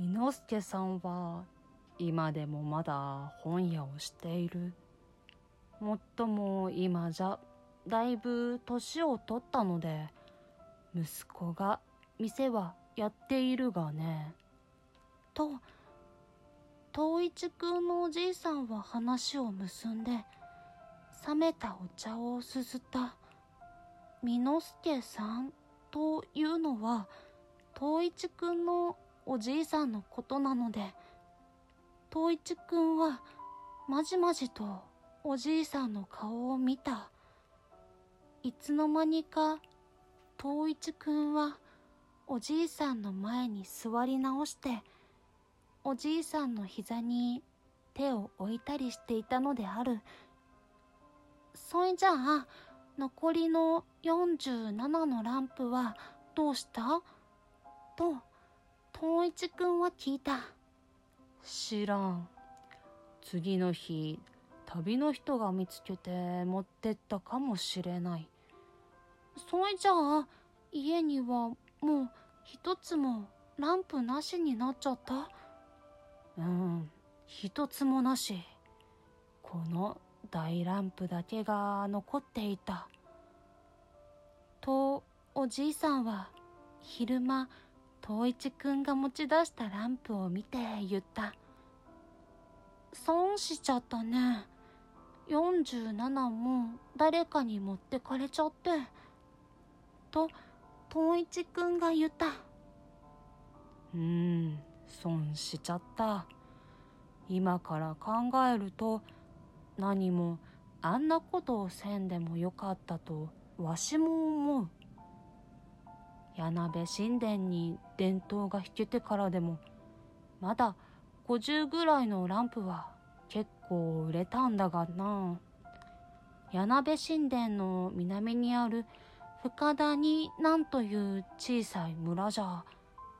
美之助さんは今でもまだ本屋をしている。もっとも今じゃだいぶ年を取ったので、息子が店はやっているがね。と、東一くんのおじいさんは話を結んで、冷めたお茶をすすった。美之助さんというのは、東一くんのおじいさんのことなので、東一くんはまじまじとおじいさんの顔を見た。いつの間にか東一くんはおじいさんの前に座り直しておじいさんの膝に手を置いたりしていたのである。そいじゃあ残りの47のランプはどうした？と東一くんは聞いた。知らん。次の日、旅の人が見つけて持ってったかもしれない。それじゃあ、家にはもう一つもランプなしになっちゃった？うん、一つもなし。この大ランプだけが残っていた。と、おじいさんは昼間、東一くんが持ち出したランプを見て言った。損しちゃったね。47も誰かに持ってかれちゃって。と、東一くんが言った。うーん、損しちゃった。今から考えると、何もあんなことをせんでもよかったとわしも思う。柳部神殿に伝統が引けてからでも、まだ50ぐらいのランプは結構売れたんだがな。柳部神殿の南にある深谷なんという小さい村じゃ、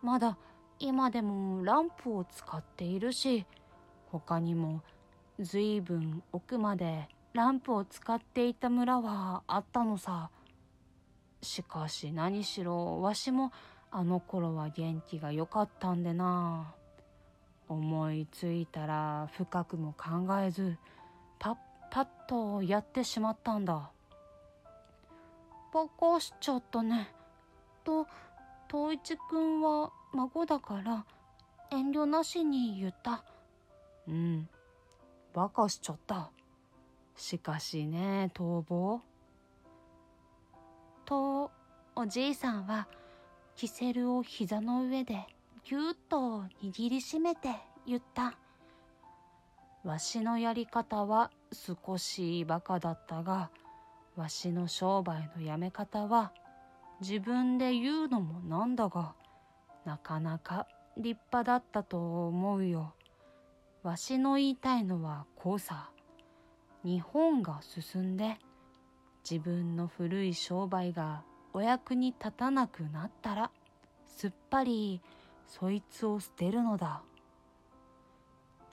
まだ今でもランプを使っているし、他にも随分奥までランプを使っていた村はあったのさ。しかし何しろわしもあの頃は元気が良かったんでな。思いついたら深くも考えず、パッパッとやってしまったんだ。バカしちゃったね。と、東一くんは孫だから遠慮なしに言った。うん、バカしちゃった。しかしね、逃亡。と、おじいさんは、キセルを膝の上でぎゅっと握りしめて言った。わしのやり方は少しバカだったが、わしの商売のやめ方は自分で言うのもなんだが、なかなか立派だったと思うよ。わしの言いたいのはこうさ。日本が進んで自分の古い商売がお役に立たなくなったらすっぱりそいつを捨てるのだ。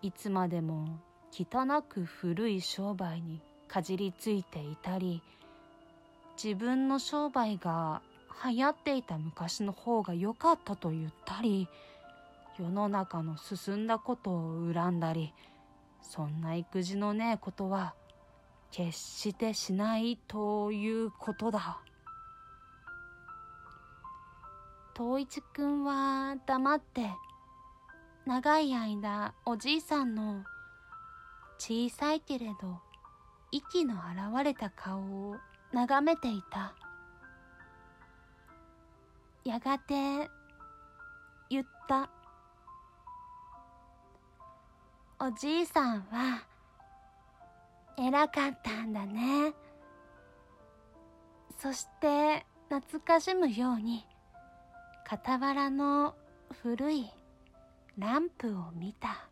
いつまでも汚く古い商売にかじりついていたり、自分の商売が流行っていた昔の方が良かったと言ったり、世の中の進んだことを恨んだり、そんな育児のねえことは、決してしないということだ。東一くんは黙って、長い間おじいさんの小さいけれど息の現れた顔を眺めていた。やがて言った。おじいさんは、偉かったんだね。そして懐かしむように、傍らの古いランプを見た。